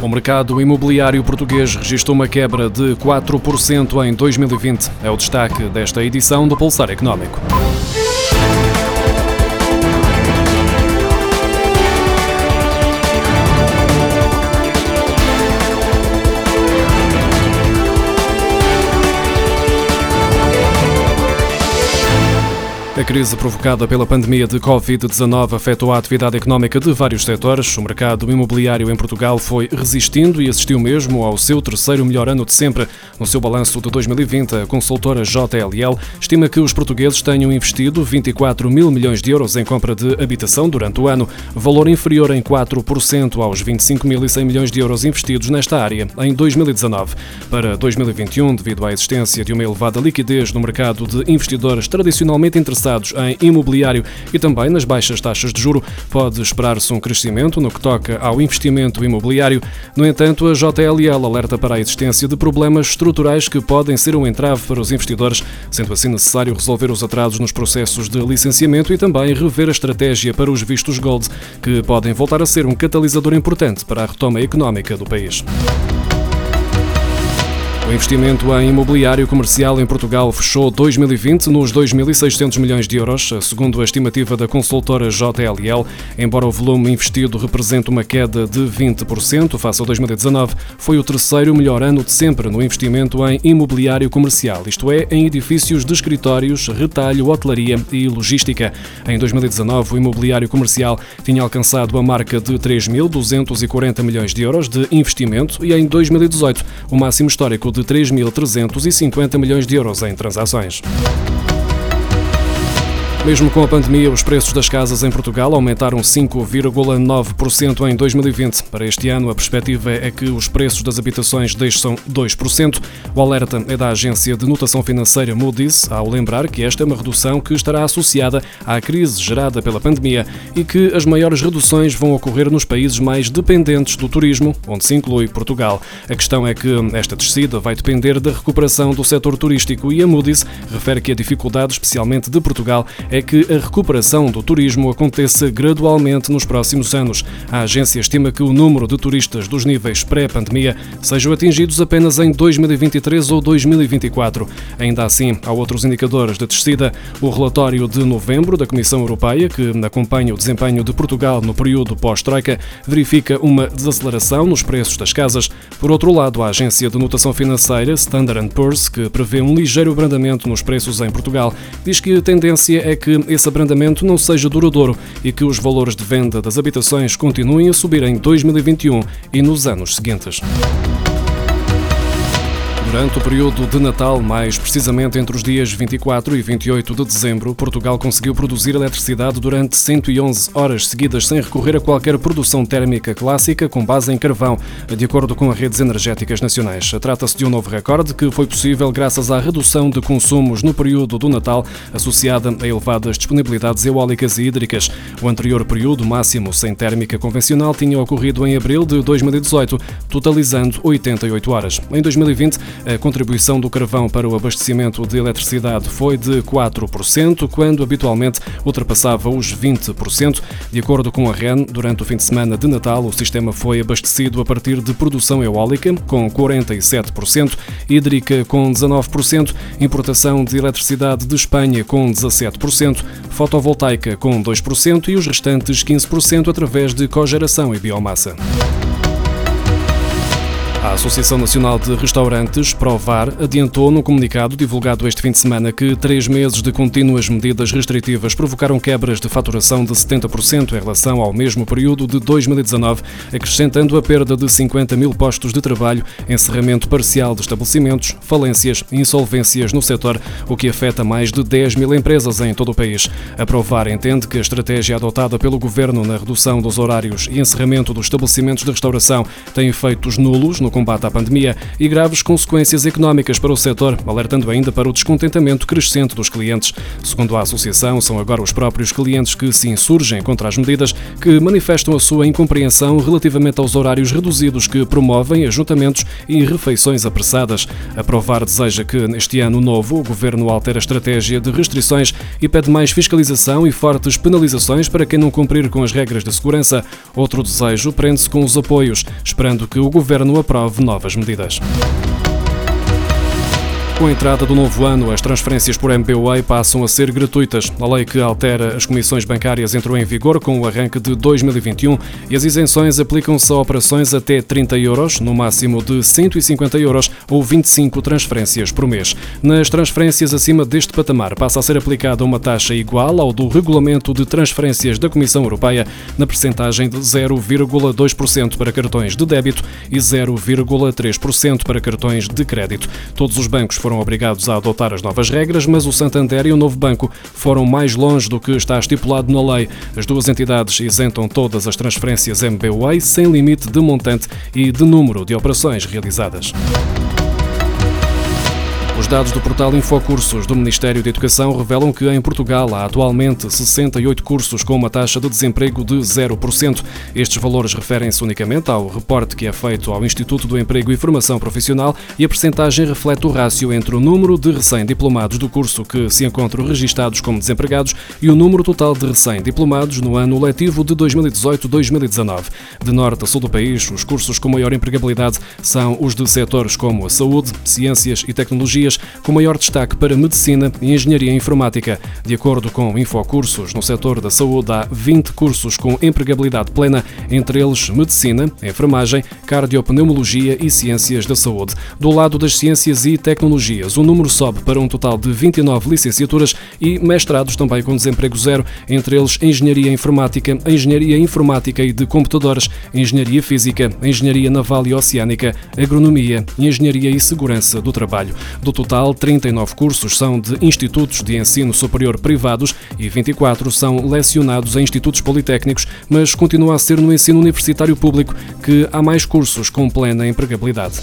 O mercado imobiliário português registrou uma quebra de 4% em 2020. É o destaque desta edição do Pulsar Económico. A crise provocada pela pandemia de Covid-19 afetou a atividade económica de vários setores. O mercado imobiliário em Portugal foi resistindo e assistiu mesmo ao seu terceiro melhor ano de sempre. No seu balanço de 2020, a consultora JLL estima que os portugueses tenham investido 24 mil milhões de euros em compra de habitação durante o ano, valor inferior em 4% aos 25.100 milhões de euros investidos nesta área em 2019. Para 2021, devido à existência de uma elevada liquidez no mercado de investidores tradicionalmente interessados em imobiliário e também nas baixas taxas de juro, pode esperar-se um crescimento no que toca ao investimento imobiliário. No entanto, a JLL alerta para a existência de problemas estruturais que podem ser um entrave para os investidores, sendo assim necessário resolver os atrasos nos processos de licenciamento e também rever a estratégia para os vistos Gold, que podem voltar a ser um catalisador importante para a retoma económica do país. O investimento em imobiliário comercial em Portugal fechou 2020 nos 2.600 milhões de euros, segundo a estimativa da consultora JLL. Embora o volume investido represente uma queda de 20% face a 2019, foi o terceiro melhor ano de sempre no investimento em imobiliário comercial, isto é, em edifícios de escritórios, retalho, hotelaria e logística. Em 2019, o imobiliário comercial tinha alcançado a marca de 3.240 milhões de euros de investimento e em 2018 o máximo histórico de de 3.350 milhões de euros em transações. Mesmo com a pandemia, os preços das casas em Portugal aumentaram 5,9% em 2020. Para este ano, a perspectiva é que os preços das habitações deixam 2%. O alerta é da agência de notação financeira Moody's, ao lembrar que esta é uma redução que estará associada à crise gerada pela pandemia e que as maiores reduções vão ocorrer nos países mais dependentes do turismo, onde se inclui Portugal. A questão é que esta descida vai depender da recuperação do setor turístico e a Moody's refere que a dificuldade, especialmente de Portugal, é é que a recuperação do turismo aconteça gradualmente nos próximos anos. A agência estima que o número de turistas dos níveis pré-pandemia sejam atingidos apenas em 2023 ou 2024. Ainda assim, há outros indicadores de descida. O relatório de novembro da Comissão Europeia, que acompanha o desempenho de Portugal no período pós-Troika, verifica uma desaceleração nos preços das casas. Por outro lado, a agência de notação financeira Standard Poor's, que prevê um ligeiro abrandamento nos preços em Portugal, diz que a tendência é que esse abrandamento não seja duradouro e que os valores de venda das habitações continuem a subir em 2021 e nos anos seguintes. Durante o período de Natal, mais precisamente entre os dias 24 e 28 de dezembro, Portugal conseguiu produzir eletricidade durante 111 horas seguidas sem recorrer a qualquer produção térmica clássica com base em carvão, de acordo com as redes energéticas nacionais. Trata-se de um novo recorde que foi possível graças à redução de consumos no período do Natal, associada a elevadas disponibilidades eólicas e hídricas. O anterior período máximo sem térmica convencional tinha ocorrido em abril de 2018, totalizando 88 horas. Em 2020, a contribuição do carvão para o abastecimento de eletricidade foi de 4%, quando habitualmente ultrapassava os 20%. De acordo com a REN, durante o fim de semana de Natal, o sistema foi abastecido a partir de produção eólica, com 47%, hídrica, com 19%, importação de eletricidade de Espanha, com 17%, fotovoltaica, com 2% e os restantes 15% através de cogeração e biomassa. A Associação Nacional de Restaurantes, Provar, adiantou no comunicado divulgado este fim de semana que três meses de contínuas medidas restritivas provocaram quebras de faturação de 70% em relação ao mesmo período de 2019, acrescentando a perda de 50 mil postos de trabalho, encerramento parcial de estabelecimentos, falências e insolvências no setor, o que afeta mais de 10 mil empresas em todo o país. A Provar entende que a estratégia adotada pelo Governo na redução dos horários e encerramento dos estabelecimentos de restauração tem efeitos nulos no no combate à pandemia e graves consequências económicas para o setor, alertando ainda para o descontentamento crescente dos clientes. Segundo a associação, são agora os próprios clientes que se insurgem contra as medidas, que manifestam a sua incompreensão relativamente aos horários reduzidos que promovem ajuntamentos e refeições apressadas. A Provar deseja que, neste ano novo, o governo altere a estratégia de restrições e pede mais fiscalização e fortes penalizações para quem não cumprir com as regras de segurança. Outro desejo prende-se com os apoios, esperando que o governo aprove novas medidas. Com a entrada do novo ano, as transferências por MBWay passam a ser gratuitas. A lei que altera as comissões bancárias entrou em vigor com o arranque de 2021 e as isenções aplicam-se a operações até 30 euros, no máximo de 150 euros ou 25 transferências por mês. Nas transferências acima deste patamar, passa a ser aplicada uma taxa igual ao do regulamento de transferências da Comissão Europeia, na percentagem de 0,2% para cartões de débito e 0,3% para cartões de crédito. Todos os bancos foram obrigados a adotar as novas regras, mas o Santander e o Novo Banco foram mais longe do que está estipulado na lei. As duas entidades isentam todas as transferências MBWay sem limite de montante e de número de operações realizadas. Os dados do portal Infocursos do Ministério da Educação revelam que em Portugal há atualmente 68 cursos com uma taxa de desemprego de 0%. Estes valores referem-se unicamente ao reporte que é feito ao Instituto do Emprego e Formação Profissional e a percentagem reflete o rácio entre o número de recém-diplomados do curso que se encontram registados como desempregados e o número total de recém-diplomados no ano letivo de 2018-2019. De norte a sul do país, os cursos com maior empregabilidade são os de setores como a saúde, ciências e tecnologia com maior destaque para medicina e engenharia informática. De acordo com Infocursos, no setor da saúde há 20 cursos com empregabilidade plena, entre eles medicina, enfermagem, cardiopneumologia e ciências da saúde. Do lado das ciências e tecnologias, o número sobe para um total de 29 licenciaturas e mestrados também com desemprego zero, entre eles engenharia informática, engenharia informática e de computadores, engenharia física, engenharia naval e oceânica, agronomia, engenharia e segurança do trabalho. Do total, 39 cursos são de institutos de ensino superior privados e 24 são lecionados em institutos politécnicos, mas continua a ser no ensino universitário público que há mais cursos com plena empregabilidade.